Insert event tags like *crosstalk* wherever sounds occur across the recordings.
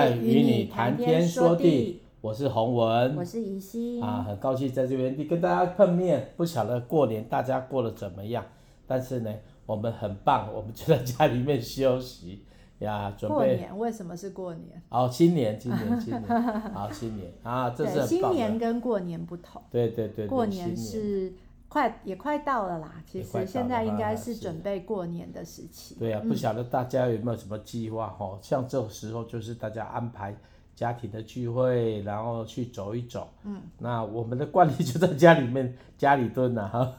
爱与你谈天说地，我是洪文，我是怡心啊，很高兴在这边跟大家碰面。不晓得过年大家过得怎么样？但是呢，我们很棒，我们就在家里面休息呀，准备。过年为什么是过年？哦，新年，新年，新年，*laughs* 好，新年啊，这是新年跟过年不同。对对对，过年是。快也快到了啦，其实现在应该是准备过年的时期。对啊，不晓得大家有没有什么计划哈？像这个时候就是大家安排家庭的聚会，然后去走一走。嗯，那我们的惯例就在家里面家里蹲了哈。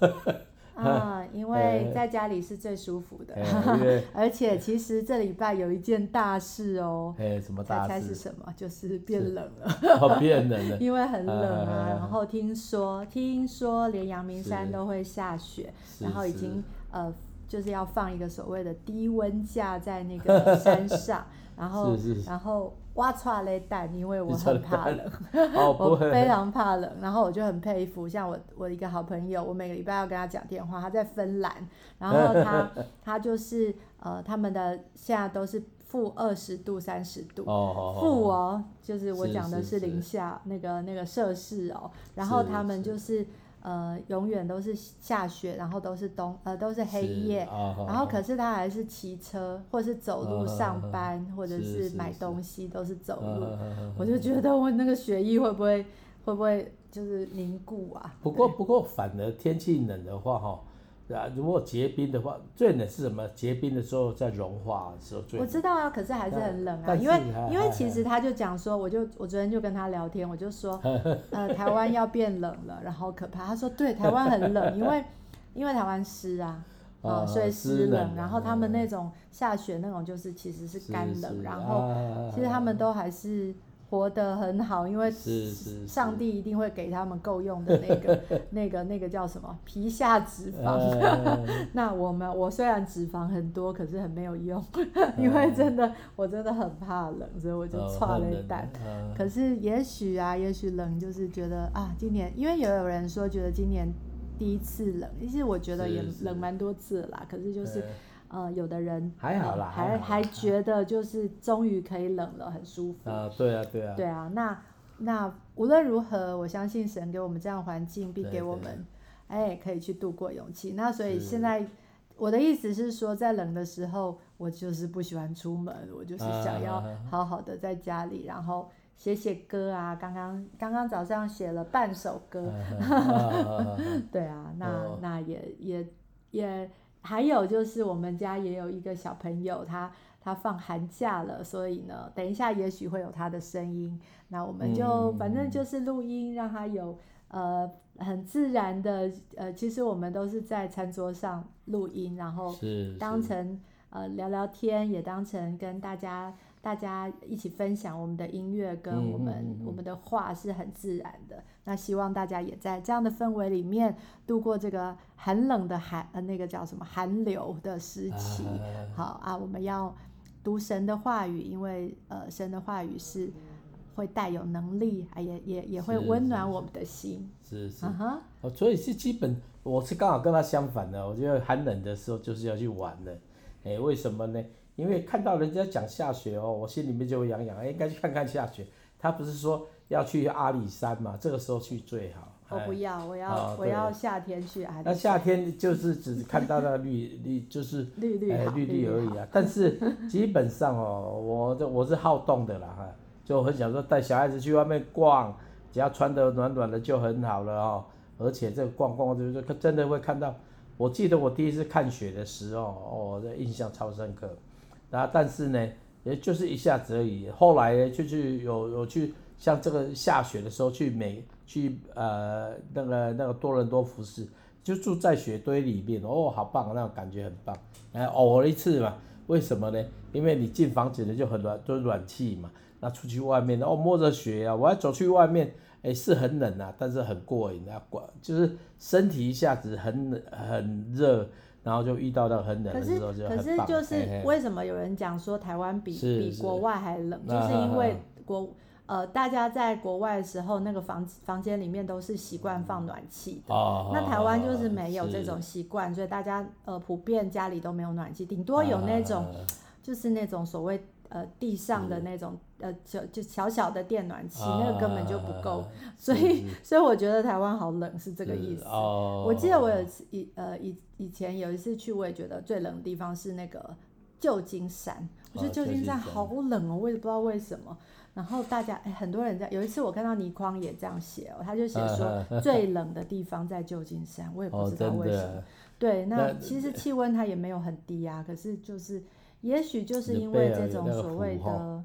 啊，*laughs* 因为在家里是最舒服的，*laughs* 而且其实这礼拜有一件大事哦。哎，什么大事？猜猜是什么？就是变冷了。哦，变冷了。*laughs* 因为很冷啊，然后听说听说连阳明山都会下雪，然后已经呃就是要放一个所谓的低温架在那个山上，然后然后。挖出来蛋，因为我很怕冷，*laughs* 哦、*laughs* 我非常怕冷，然后我就很佩服，像我我一个好朋友，我每个礼拜要跟他讲电话，他在芬兰，然后他 *laughs* 他就是呃他们的现在都是负二十度三十度，负哦，哦，就是我讲的是零下那个那个摄氏哦，然后他们就是。呃，永远都是下雪，然后都是冬，呃，都是黑夜，哦、然后可是他还是骑车，或是走路上班，哦、或者是买东西，都是走路。我就觉得我那个血液会不会会不会就是凝固啊？不过不过，反而天气冷的话，哈。啊，如果结冰的话，最冷是什么？结冰的时候在融化的时候最冷。我知道啊，可是还是很冷啊，因为因为其实他就讲说，我就我昨天就跟他聊天，我就说，*laughs* 呃，台湾要变冷了，然后可怕。他说对，台湾很冷，因为 *laughs* 因为台湾湿啊，呃，所以湿冷。然后他们那种下雪那种就是其实是干冷，然后其实他们都还是。活得很好，因为上帝一定会给他们够用的那个、*laughs* 那个、那个叫什么皮下脂肪。*laughs* 那我们我虽然脂肪很多，可是很没有用，*laughs* 因为真的我真的很怕冷，所以我就剉咧等。可是也许啊，也许冷就是觉得啊，今年因为也有人说觉得今年第一次冷，其实我觉得也冷蛮多次了啦，可是就是。呃，有的人还好啦，还还觉得就是终于可以冷了，很舒服。啊，对啊，对啊。对啊，那那无论如何，我相信神给我们这样的环境，并给我们，哎，可以去度过勇气。那所以现在我的意思是说，在冷的时候，我就是不喜欢出门，我就是想要好好的在家里，然后写写歌啊。刚刚刚刚早上写了半首歌，*laughs* 对啊，那那也也也。还有就是我们家也有一个小朋友，他他放寒假了，所以呢，等一下也许会有他的声音。那我们就、嗯、反正就是录音，让他有呃很自然的呃，其实我们都是在餐桌上录音，然后当成呃聊聊天，也当成跟大家。大家一起分享我们的音乐跟我们、嗯嗯嗯、我们的话是很自然的。那希望大家也在这样的氛围里面度过这个寒冷的寒呃那个叫什么寒流的时期。啊好啊，我们要读神的话语，因为呃神的话语是会带有能力，啊也也也会温暖我们的心。是是。啊哈。哦，所以是基本我是刚好跟他相反的，我觉得寒冷的时候就是要去玩的。哎，为什么呢？因为看到人家讲下雪哦，我心里面就会痒痒，哎，应该去看看下雪。他不是说要去阿里山嘛？这个时候去最好。我不要，我要、哦、我要夏天去阿里山。那夏天就是只看到那绿 *laughs* 绿，就是绿绿绿绿而已啊。但是基本上哦，我这我是好动的啦哈，就很想说带小孩子去外面逛，只要穿得暖暖的就很好了哦。而且这个逛逛就是真的会看到，我记得我第一次看雪的时候，哦，这印象超深刻。啊，但是呢，也就是一下子而已。后来呢，就去有有去像这个下雪的时候去美去呃那个那个多伦多服侍，就住在雪堆里面哦，好棒，那种感觉很棒。哎，偶尔一次嘛，为什么呢？因为你进房子呢就很暖，都暖气嘛。那出去外面哦，摸着雪啊，我要走去外面，哎，是很冷啊，但是很过瘾啊，过就是身体一下子很很热。然后就遇到到很冷的时候就很棒。可是可是就是为什么有人讲说台湾比比国外还冷，就是因为国呃大家在国外的时候那个房房间里面都是习惯放暖气的，那台湾就是没有这种习惯，所以大家呃普遍家里都没有暖气，顶多有那种就是那种所谓呃地上的那种呃就就小小的电暖器，那个根本就不够，*laughs* 所以 *laughs* 所以我觉得台湾好冷是这个意思。我记得我有一次以呃以以前有一次去，我也觉得最冷的地方是那个旧金山，我觉得旧金山好冷哦，我也不知道为什么。然后大家哎，很多人在有一次我看到倪匡也这样写哦，他就写说最冷的地方在旧金山，我也不知道为什么。对，那其实气温它也没有很低啊，可是就是也许就是因为这种所谓的，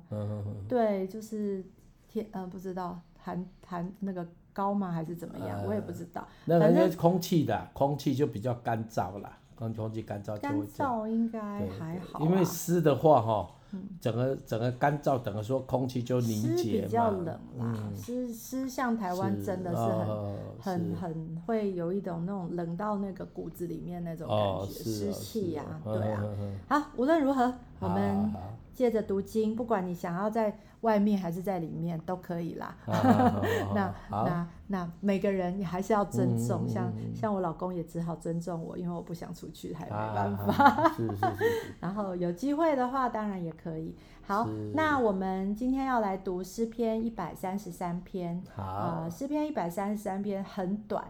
对，就是天呃不知道寒寒那个高吗还是怎么样，我也不知道。那反正空气的空气就比较干燥啦，空空气干燥。干燥应该还好。因为湿的话哈。整个整个干燥，等于说空气就凝结比较冷啦，湿湿像台湾真的是很很很会有一种那种冷到那个骨子里面那种感觉，湿气啊，对啊。好，无论如何，我们借着读经，不管你想要在外面还是在里面都可以啦。*laughs* 那那那每个人你还是要尊重，像像我老公也只好尊重我，因为我不想出去，还没办法。是是是。*laughs* 然后有机会的话，当然也可以。好，那我们今天要来读诗篇一百三十三篇。好。诗篇一百三十三篇很短，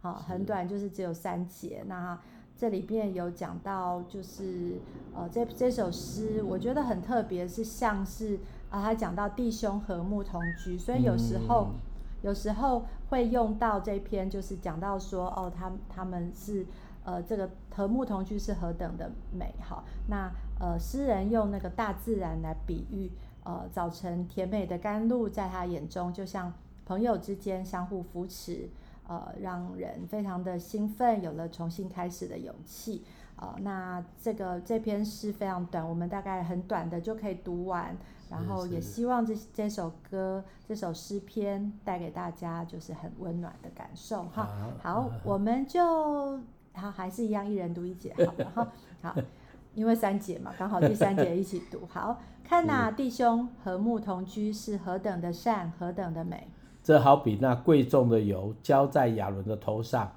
好，很短，就是只有三节。那这里边有讲到，就是呃，这这首诗我觉得很特别，是像是啊，他讲到弟兄和睦同居，所以有时候、嗯、有时候会用到这篇，就是讲到说哦，他他们是呃，这个和睦同居是何等的美好。那呃，诗人用那个大自然来比喻，呃，早晨甜美的甘露在他眼中，就像朋友之间相互扶持。呃，让人非常的兴奋，有了重新开始的勇气。呃，那这个这篇诗非常短，我们大概很短的就可以读完。然后也希望这这首歌、这首诗篇带给大家就是很温暖的感受哈。好，我们就好还是一样，一人读一节，好了哈。好，因为三节嘛，刚好第三节一起读。好，*laughs* 看哪，弟兄和睦同居是何等的善，何等的美。这好比那贵重的油浇在亚伦的头上，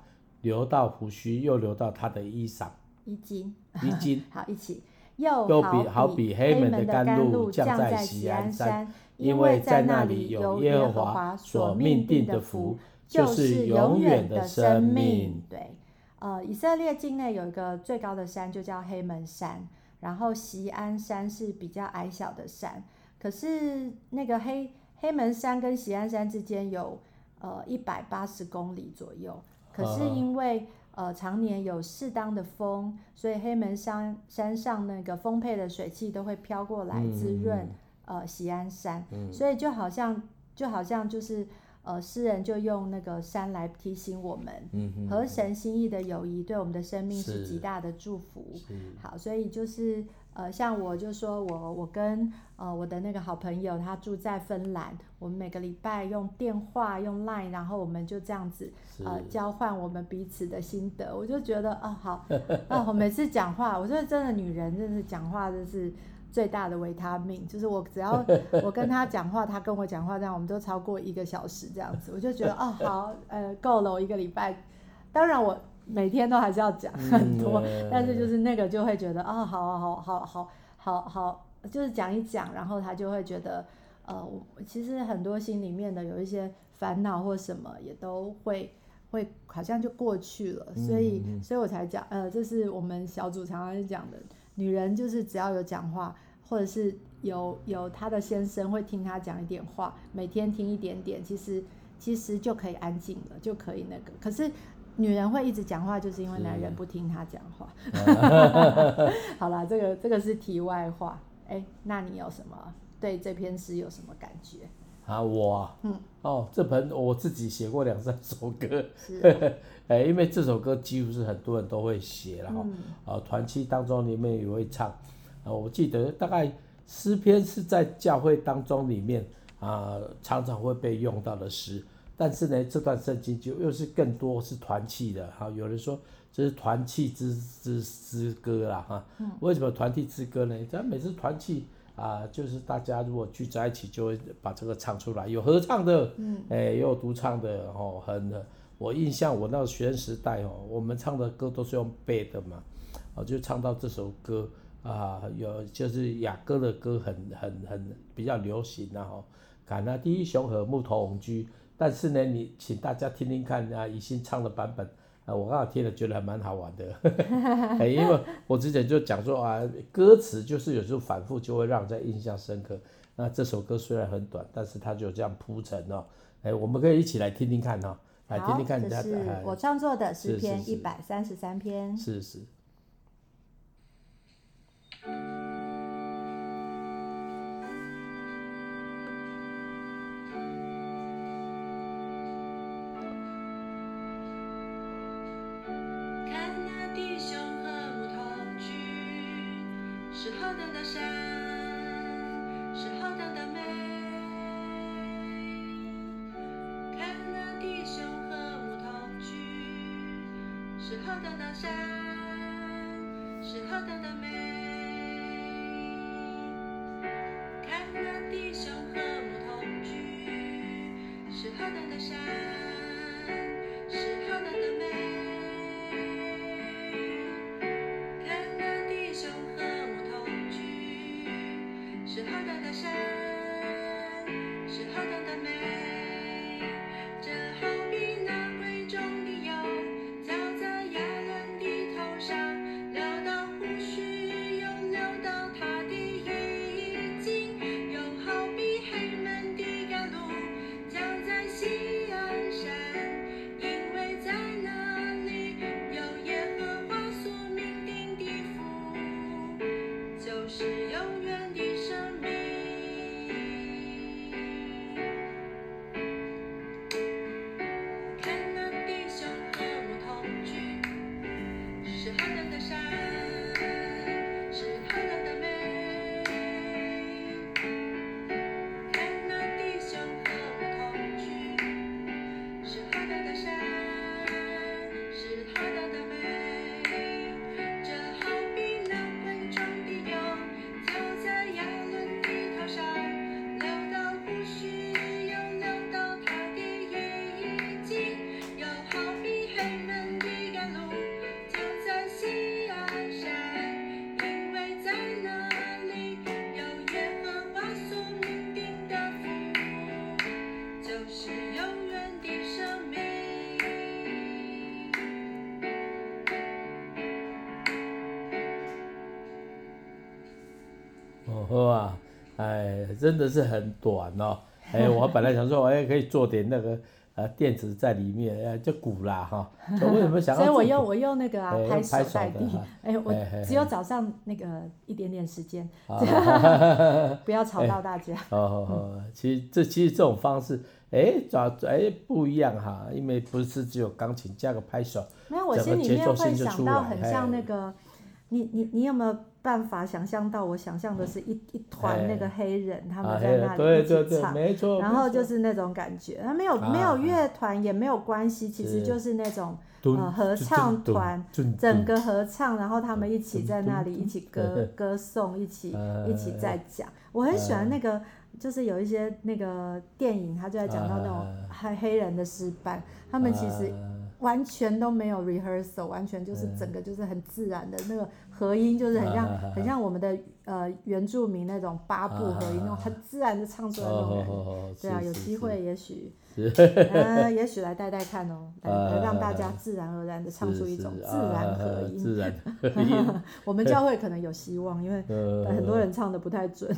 流到胡须，又流到他的衣裳。衣襟，衣襟。*laughs* 好，一起。又比好比黑门的甘露降在锡安山，因为在那里有耶和华所命定的福，就是永远的生命。对，呃，以色列境内有一个最高的山，就叫黑门山，然后锡安山是比较矮小的山，可是那个黑。黑门山跟喜安山之间有呃一百八十公里左右，可是因为呃常年有适当的风，所以黑门山山上那个丰沛的水汽都会飘过来滋润呃喜安山，所以就好像就好像就是呃诗人就用那个山来提醒我们，和神心意的友谊对我们的生命是极大的祝福。好，所以就是。呃，像我就说我我跟呃我的那个好朋友，他住在芬兰，我们每个礼拜用电话用 Line，然后我们就这样子呃交换我们彼此的心得，我就觉得啊、哦、*laughs* 好啊、哦，我每次讲话，我觉得真的女人真的是讲话真是最大的维他命，就是我只要 *laughs* 我跟他讲话，他跟我讲话，这样我们都超过一个小时这样子，我就觉得哦好呃够了，我一个礼拜，当然我。每天都还是要讲很多，嗯、但是就是那个就会觉得啊、哦，好好好好好好，就是讲一讲，然后他就会觉得，呃，其实很多心里面的有一些烦恼或什么也都会会好像就过去了，所以所以我才讲，呃，这是我们小组常常讲的，女人就是只要有讲话，或者是有有她的先生会听她讲一点话，每天听一点点，其实其实就可以安静了，就可以那个，可是。女人会一直讲话，就是因为男人不听她讲话。*laughs* 是好了，这个这个是题外话。哎、欸，那你有什么对这篇诗有什么感觉？啊，我，嗯，哦，这盆我自己写过两三首歌。是、啊 *laughs* 欸，因为这首歌几乎是很多人都会写了哈。嗯、啊，团契当中里面也会唱。啊，我记得大概诗篇是在教会当中里面啊，常常会被用到的诗。但是呢，这段圣经就又是更多是团契的哈。有人说这是团契之之之歌啦哈。为什么团契之歌呢？咱每次团契啊，就是大家如果聚在一起，就会把这个唱出来，有合唱的，嗯，哎，也有独唱的哦。很，我印象我那个学生时代哦，我们唱的歌都是用背的嘛，哦，就唱到这首歌，啊，有就是雅歌的歌很很很比较流行然后，看那第一雄和木头翁居，但是呢，你请大家听听看啊，以心唱的版本啊，我刚好听了觉得还蛮好玩的，*laughs* 哎，因为我之前就讲说啊，歌词就是有时候反复就会让人家印象深刻。那这首歌虽然很短，但是它就这样铺陈哦，哎，我们可以一起来听听看哦，来听听看人家。这是我创作的诗篇一百三十三篇。是是。是河南的山。真的是很短哦。*laughs* 哎，我本来想说，哎，可以做点那个呃电子在里面，哎，就鼓啦哈。我为什么想要？*laughs* 所以我用我用那个啊，拍手代替。*laughs* 哎，我只有早上那个一点点时间，不要吵到大家。哦哦，其实这其实这种方式，哎，抓哎不一样哈，因为不是只有钢琴加个拍手，没有，我心里面会想到很像那个，你你你有没有？办法想象到，我想象的是一一团那个黑人，他们在那里一起唱，然后就是那种感觉，他没有没有乐团也没有关系，其实就是那种呃合唱团，整个合唱，然后他们一起在那里一起歌歌颂，一起 *laughs* 一起在讲。我很喜欢那个，就是有一些那个电影，他就在讲到那种黑黑人的诗班，他们其实完全都没有 rehearsal，完全就是整个就是很自然的那个。合音就是很像，很像我们的呃原住民那种八部合音，那种很自然的唱出来那种感觉。对啊，有机会也许，呃，也许来带带看哦，来让大家自然而然的唱出一种自然合音。自然合音。我们教会可能有希望，因为很多人唱的不太准，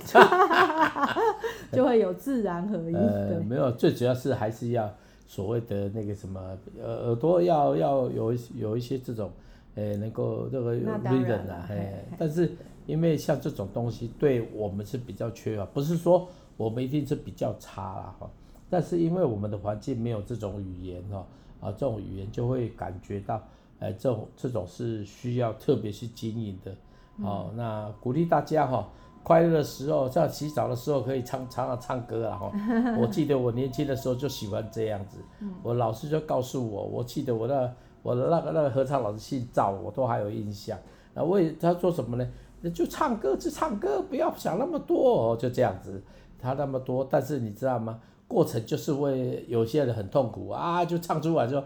就会有自然合音。对，没有，最主要是还是要所谓的那个什么，耳耳朵要要有有一些这种。诶，能够这个 rhythm 啊，哎，但是因为像这种东西对我们是比较缺乏，不是说我们一定是比较差啦哈，但是因为我们的环境没有这种语言哈，啊，这种语言就会感觉到，哎，这种这种是需要特别去经营的，哦，那鼓励大家哈，快乐的时候，像洗澡的时候可以唱唱啊唱歌啊哈，*laughs* 我记得我年轻的时候就喜欢这样子，我老师就告诉我，我记得我的。我的那个那个合唱老师姓赵，我都还有印象。那为他说什么呢？就唱歌，就唱歌，不要想那么多，就这样子。他那么多，但是你知道吗？过程就是为有些人很痛苦啊，就唱出来之后，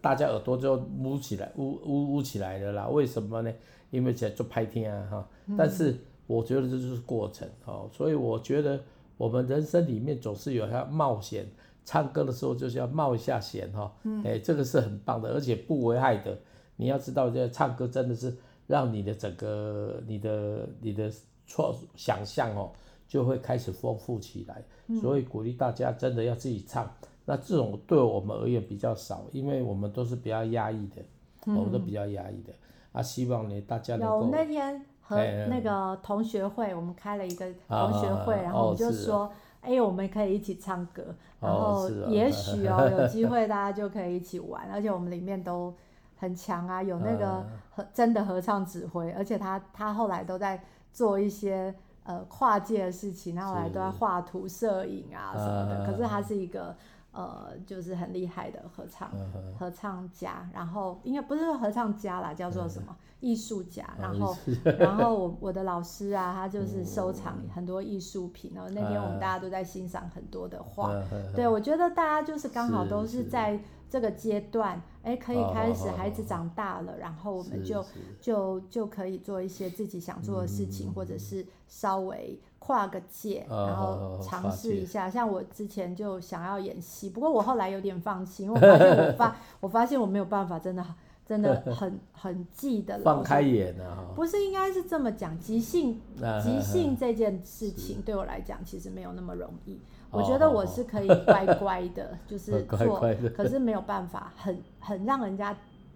大家耳朵就捂起来，捂捂捂起来了啦。为什么呢？因为在做拍天啊哈，但是我觉得这就是过程哦，所以我觉得我们人生里面总是有要冒险，唱歌的时候就是要冒一下险哈，哎，这个是很棒的，而且不危害的。你要知道，这唱歌真的是让你的整个你的你的创想象哦，就会开始丰富起来。所以鼓励大家真的要自己唱。那这种对我们而言比较少，因为我们都是比较压抑的，我们都比较压抑的。啊，希望呢大家能够。有那天和那个同学会，我们开了一个同学会，然后我们就说，哎，我们可以一起唱歌，然后也许哦有机 *laughs* 会大家就可以一起玩，而且我们里面都很强啊，有那个合真的合唱指挥，而且他他后来都在做一些呃跨界的事情，然后来都在画图、摄影啊什么的，可是他是一个。呃，就是很厉害的合唱合唱家，然后应该不是说合唱家啦，叫做什么艺术家。然后，然后我我的老师啊，他就是收藏很多艺术品。然后那天我们大家都在欣赏很多的画。对，我觉得大家就是刚好都是在这个阶段，哎，可以开始孩子长大了，然后我们就就就可以做一些自己想做的事情，或者是稍微。跨个界，然后尝试一下。像我之前就想要演戏，不过我后来有点放弃，因为我发现我 *laughs* 发我发现我没有办法，真的真的很 *laughs* 很记得。放开演啊！不是应该是这么讲，即兴即兴这件事情对我来讲其实没有那么容易。我觉得我是可以乖乖的，就是 *laughs* 做，可是没有办法很很让人家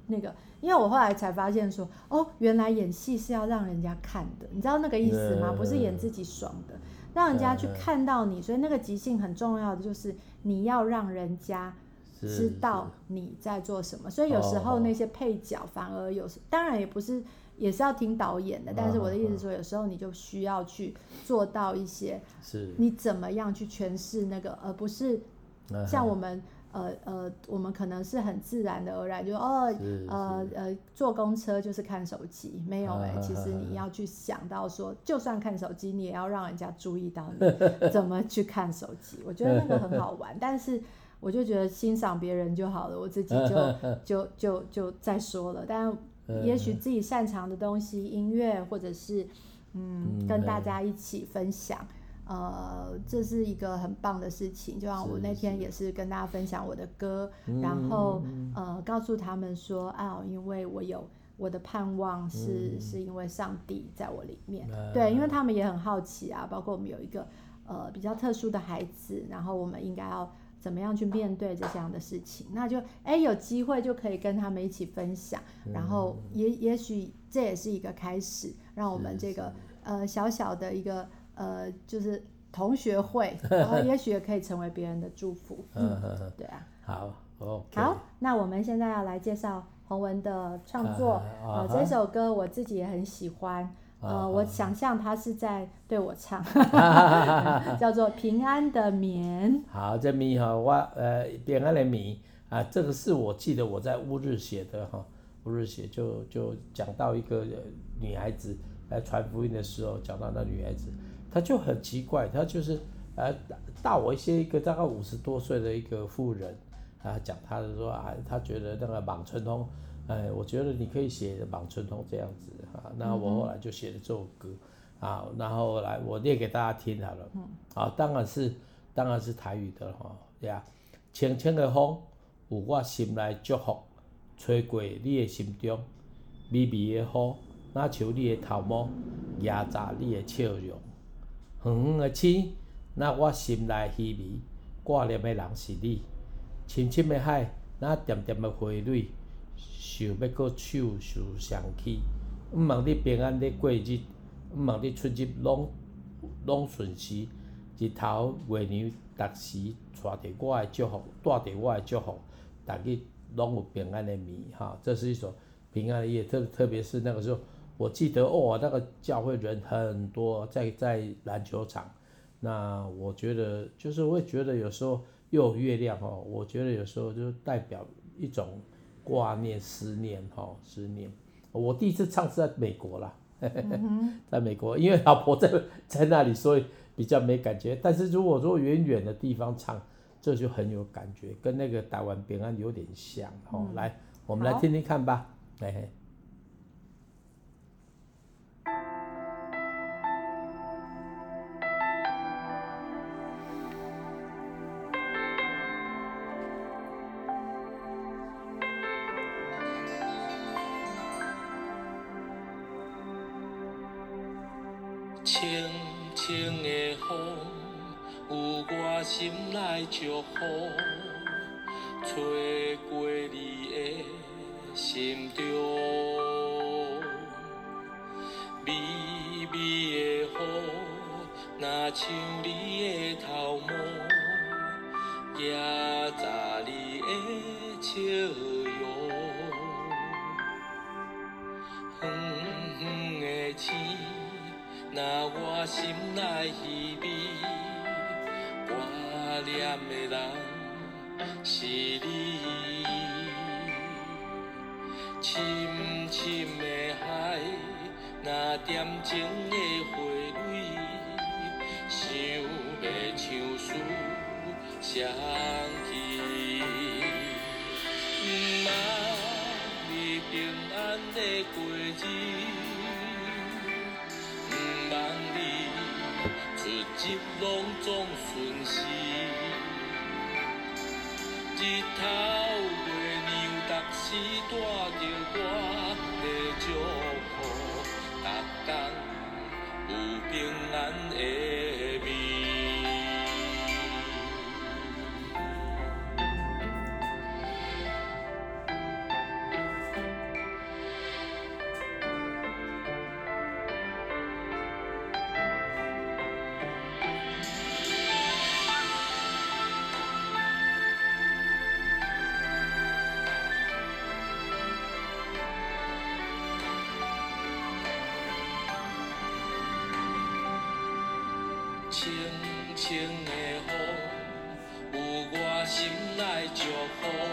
那个。因为我后来才发现说，哦，原来演戏是要让人家看的，你知道那个意思吗？不是演自己爽的，让人家去看到你。所以那个即兴很重要的就是你要让人家知道你在做什么。所以有时候那些配角反而有时，当然也不是，也是要听导演的。但是我的意思说，有时候你就需要去做到一些，你怎么样去诠释那个，而不是像我们。呃呃，我们可能是很自然的而然，就哦，呃呃，坐公车就是看手机，没有哎、欸，其实你要 *laughs* 去想到说，就算看手机，你也要让人家注意到你 *laughs* 怎么去看手机。我觉得那个很好玩，但是我就觉得欣赏别人就好了，我自己就 *laughs* 就就就再说了。但也许自己擅长的东西，音乐或者是嗯，跟大家一起分享。呃，这是一个很棒的事情，就像我那天也是跟大家分享我的歌，然后呃告诉他们说啊，因为我有我的盼望是、嗯、是因为上帝在我里面，嗯、对，因为他们也很好奇啊，包括我们有一个呃比较特殊的孩子，然后我们应该要怎么样去面对这样的事情，那就哎有机会就可以跟他们一起分享，然后也也许这也是一个开始，让我们这个呃小小的一个。呃，就是同学会，*laughs* 然后也许也可以成为别人的祝福。*laughs* 嗯，对啊。好，哦，好，那我们现在要来介绍洪文的创作。呃，这首歌我自己也很喜欢。呃，我想象他是在对我唱，*laughs* 叫做《平安的眠》。好，这眠哈，我呃，平安的眠啊，这个是我记得我在乌日写的哈，乌日写就就讲到一个女孩子来传福音的时候，讲到那女孩子。他就很奇怪，他就是呃大我一些，一个大概五十多岁的一个妇人啊，讲他的说啊，他觉得那个《望春风》，哎，我觉得你可以写《望春通》这样子啊。那我后来就写了这首歌啊，然后来我念给大家听好了。啊，当然是当然是台语的哈，对啊。清清的风，有我心内祝福，吹过你的心中，微微的雨，若像你的头毛，压榨你的笑容。远远的星，那我心内稀微挂念的人是你；深深的海，那点点的花蕊，想要搁手手相牵。毋望你平安的过日，毋望你出入拢拢顺时，日头月娘逐时带着我的祝福，带着我的祝福，逐日拢有平安的眠。哈，这是一首平安的夜，特特别是那个时候。我记得哦，那个教会人很多，在在篮球场。那我觉得就是会觉得有时候又有月亮哦，我觉得有时候就代表一种挂念、思念哈，思念。我第一次唱是在美国啦，*laughs* 在美国，因为老婆在在那里，所以比较没感觉。但是如果说远远的地方唱，这就很有感觉，跟那个台湾平安有点像哦。来，我们来听听看吧，嘿嘿。清清的风，有我心内祝福，吹过你的心中。微微的雨，若像你的头毛，若我心内稀微，挂念的人是你。深深的海，若恬静的花蕊，想要唱诗双起。毋茫你平安的过日。日拢总顺时，日头月亮，逐时带着我酒后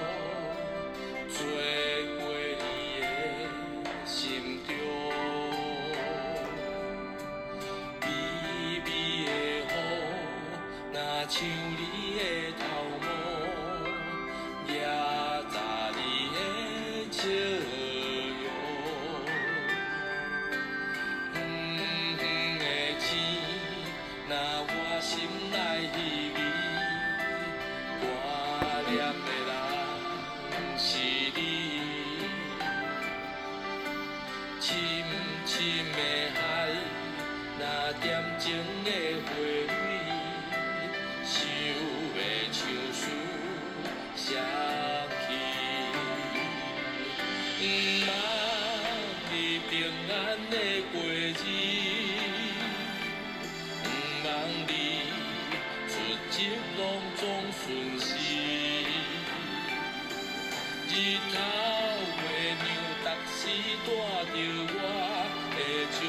一拢总顺时，日头月亮，逐时带着我的笑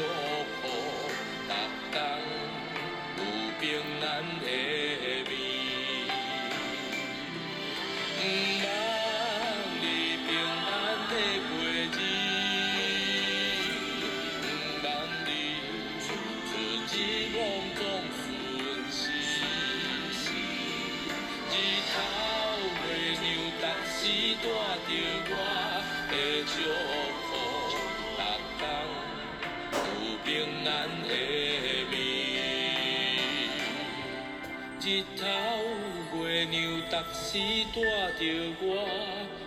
逐时带着我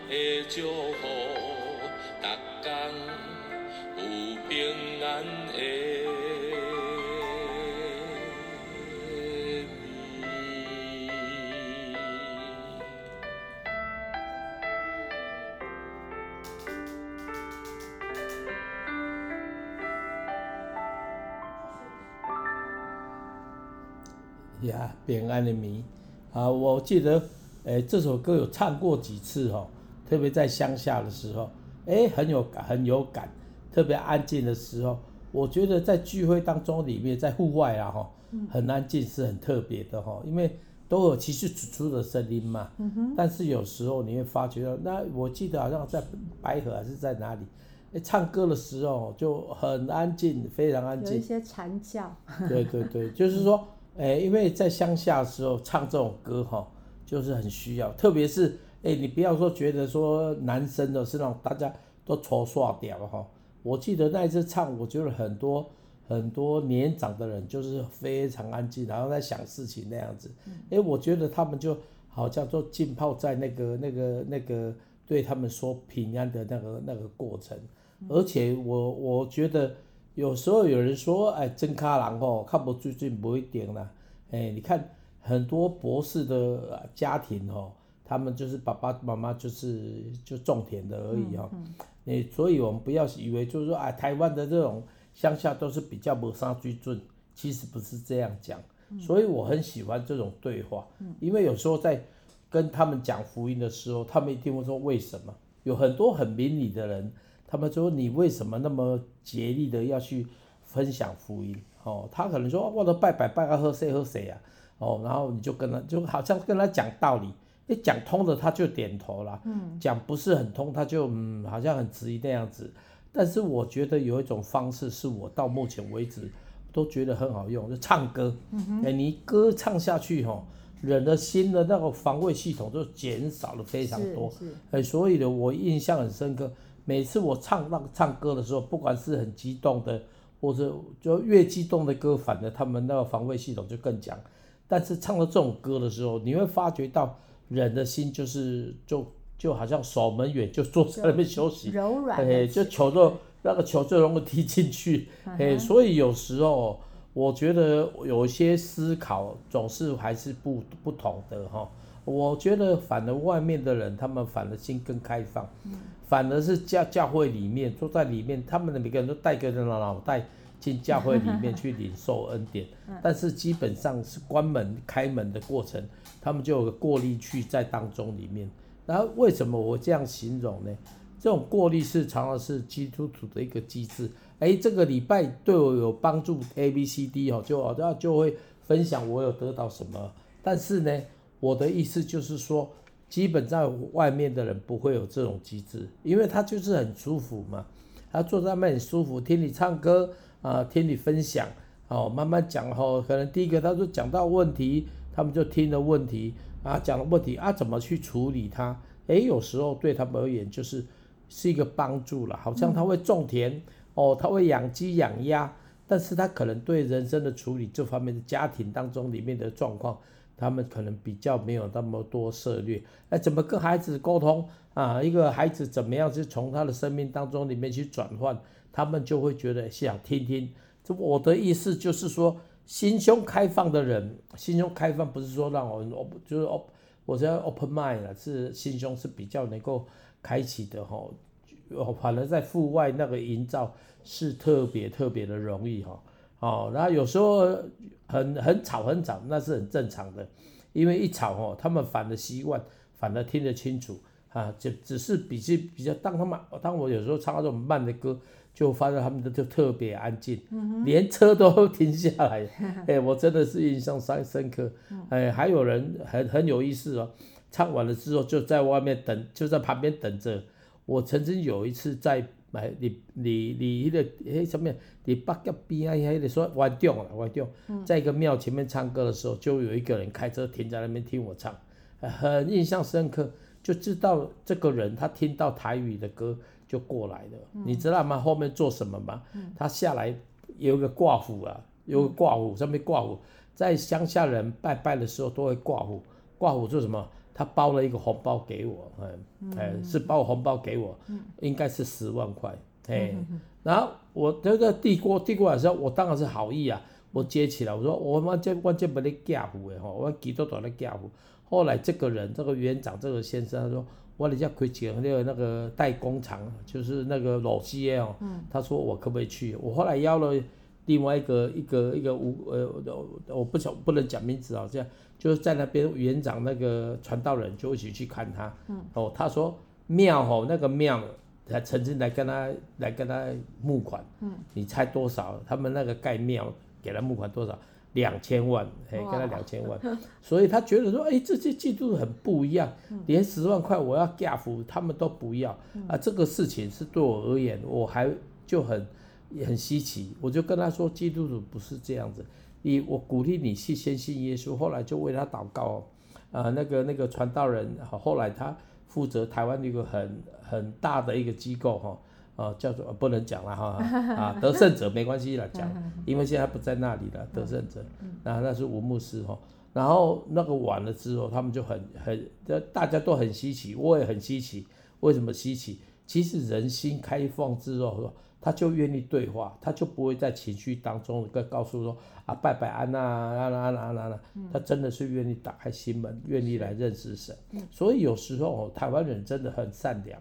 的祝福，逐天有平安的。呀，平安的暝啊！我记得，诶、欸，这首歌有唱过几次哦，特别在乡下的时候，诶、欸，很有感，很有感。特别安静的时候，我觉得在聚会当中里面，在户外啊，哈，很安静是很特别的哈，因为都有其实出出的声音嘛。嗯哼。但是有时候你会发觉到，那我记得好像在白河还是在哪里，诶、欸，唱歌的时候就很安静，非常安静。有一些蝉叫。对对对，就是说。哎，因为在乡下的时候唱这种歌哈，就是很需要，特别是哎，你不要说觉得说男生的是那种大家都抽刷掉哈。我记得那一次唱，我觉得很多很多年长的人就是非常安静，然后在想事情那样子。哎，我觉得他们就好像都浸泡在那个那个那个对他们说平安的那个那个过程，而且我我觉得。有时候有人说，哎，真卡郎哦，看不最近不一点啦。哎，你看很多博士的家庭哦，他们就是爸爸妈妈就是就种田的而已哦。哎，所以我们不要以为就是说，啊，台湾的这种乡下都是比较没啥水准，其实不是这样讲。所以我很喜欢这种对话，因为有时候在跟他们讲福音的时候，他们一定会说为什么？有很多很明理的人。他们说，你为什么那么竭力的要去分享福音？哦，他可能说，我都拜拜拜个喝谁喝谁啊？哦，然后你就跟他就好像跟他讲道理，一讲通了他就点头了，嗯，讲不是很通他就嗯好像很迟疑那样子。但是我觉得有一种方式是我到目前为止都觉得很好用，就唱歌。嗯哼，哎，你歌唱下去吼，人的心的那个防卫系统就减少了非常多。哎，所以呢，我印象很深刻。每次我唱那个唱歌的时候，不管是很激动的，或者就越激动的歌，反而他们那个防卫系统就更强。但是唱到这种歌的时候，你会发觉到人的心就是就就好像守门员就坐在那边休息，柔软，哎，就球就那个球就容易踢进去，哎，所以有时候我觉得有一些思考总是还是不不同的哈。我觉得反而外面的人，他们反而心更开放，嗯、反而是教教会里面坐在里面，他们的每个人都带个人的脑袋进教会里面去领受恩典，*laughs* 嗯、但是基本上是关门开门的过程，他们就有个过滤器在当中里面。然后为什么我这样形容呢？这种过滤是常常是基督徒的一个机制。哎，这个礼拜对我有帮助，A B C D 哦，就就就会分享我有得到什么，但是呢。我的意思就是说，基本上外面的人不会有这种机制，因为他就是很舒服嘛，他坐在那边很舒服，听你唱歌啊、呃，听你分享，哦，慢慢讲哦，可能第一个他说讲到问题，他们就听了问题啊，讲了问题啊，怎么去处理它？诶，有时候对他们而言就是是一个帮助了，好像他会种田哦，他会养鸡养鸭，但是他可能对人生的处理这方面的家庭当中里面的状况。他们可能比较没有那么多涉略，哎，怎么跟孩子沟通啊？一个孩子怎么样去从他的生命当中里面去转换，他们就会觉得想听听。这我的意思就是说，心胸开放的人，心胸开放不是说让我，就是我，我叫 open mind 了，是心胸是比较能够开启的哈。反而在户外那个营造是特别特别的容易哈。哦，然后有时候很很吵很吵，那是很正常的，因为一吵哦，他们反而习惯，反而听得清楚啊，就只是比较比较，当他们当我有时候唱那种慢的歌，就发现他们的就特别安静，嗯、连车都 *laughs* 停下来，哎，我真的是印象深深刻，哎，还有人很很有意思哦，唱完了之后就在外面等，就在旁边等着。我曾经有一次在。买你你你迄个哎什么？你北角边啊，迄个说湾中啊，湾中，在一个庙前面唱歌的时候，就有一个人开车停在那边听我唱，很印象深刻，就知道这个人他听到台语的歌就过来了。嗯、你知道吗？后面做什么吗？嗯、他下来有一个挂虎啊，有个挂虎，上面挂虎，在乡下人拜拜的时候都会挂虎，挂虎做什么？他包了一个红包给我，嗯，哎，是包红包给我，嗯、应该是十万块，哎，然后我这个递过递过来的时候，我当然是好意啊，我接起来，我说我们这我这不得嫁户的吼，我几多多的嫁户。后来这个人，这个园长，这个先生，他说我哋家开几个那个那个代工厂，就是那个老西哦，嗯、他说我可不可以去？我后来邀了另外一个一个一个无呃，我不想不能讲名字啊，这样。就是在那边园长那个传道人就一起去看他，嗯、哦，他说庙哦，那个庙他曾经来跟他来跟他募款，嗯、你猜多少？他们那个盖庙给他募款多少？两千万，嘿，给他两千万，*laughs* 所以他觉得说，哎，这些制度很不一样，嗯、连十万块我要嫁福，他们都不要，嗯、啊，这个事情是对我而言，我还就很很稀奇，我就跟他说，基督徒不是这样子。你我鼓励你去先信耶稣，后来就为他祷告哦，啊，那个那个传道人，后来他负责台湾一个很很大的一个机构哈，啊，叫做不能讲了哈，啊，*laughs* 得胜者没关系了讲，*laughs* 因为现在不在那里了，得胜者，那那是吴牧师哈，然后那个完了之后，他们就很很，大家都很稀奇，我也很稀奇，为什么稀奇？其实人心开放之后，他就愿意对话，他就不会在情绪当中跟告诉说啊拜拜安娜安娜安娜安娜，他真的是愿意打开心门，愿意来认识神。所以有时候哦，台湾人真的很善良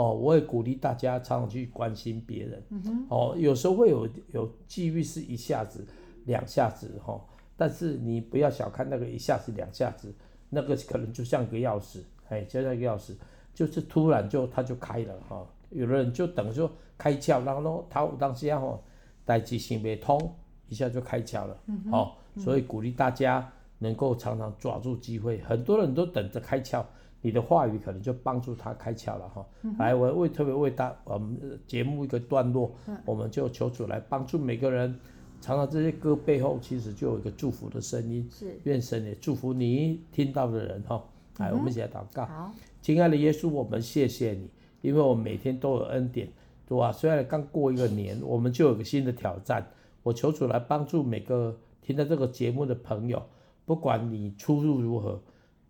哦，我也鼓励大家常常去关心别人。哦，有时候会有有机遇是一下子两下子哈，但是你不要小看那个一下子两下子，那个可能就像个钥匙，哎，就像个钥匙，就是突然就它就开了哈。有的人就等于说开窍，然后呢，他当时啊吼，代志想不通，一下就开窍了，哦，所以鼓励大家能够常常抓住机会。很多人都等着开窍，你的话语可能就帮助他开窍了哈。嗯、来，我为特别为大我们节目一个段落，嗯、我们就求主来帮助每个人。常常这些歌背后其实就有一个祝福的声音，是愿神也祝福你听到的人哈。来，嗯、我们一起来祷告。好，亲爱的耶稣，我们谢谢你。因为我们每天都有恩典，对吧？虽然刚过一个年，我们就有个新的挑战。我求主来帮助每个听到这个节目的朋友，不管你出入如何，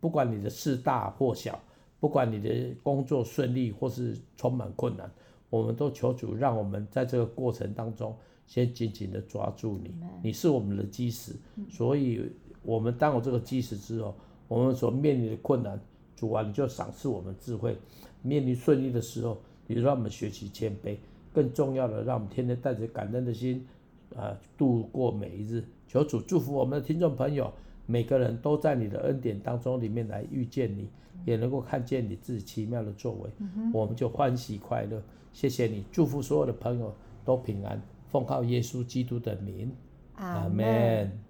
不管你的事大或小，不管你的工作顺利或是充满困难，我们都求主让我们在这个过程当中，先紧紧的抓住你。你是我们的基石，所以我们当有这个基石之后，我们所面临的困难，主啊，你就赏赐我们智慧。面临顺利的时候，也让我们学习谦卑。更重要的，让我们天天带着感恩的心，啊，度过每一日。求主祝福我们的听众朋友，每个人都在你的恩典当中里面来遇见你，也能够看见你自己奇妙的作为，嗯、我们就欢喜快乐。谢谢你，祝福所有的朋友都平安，奉靠耶稣基督的名，阿门。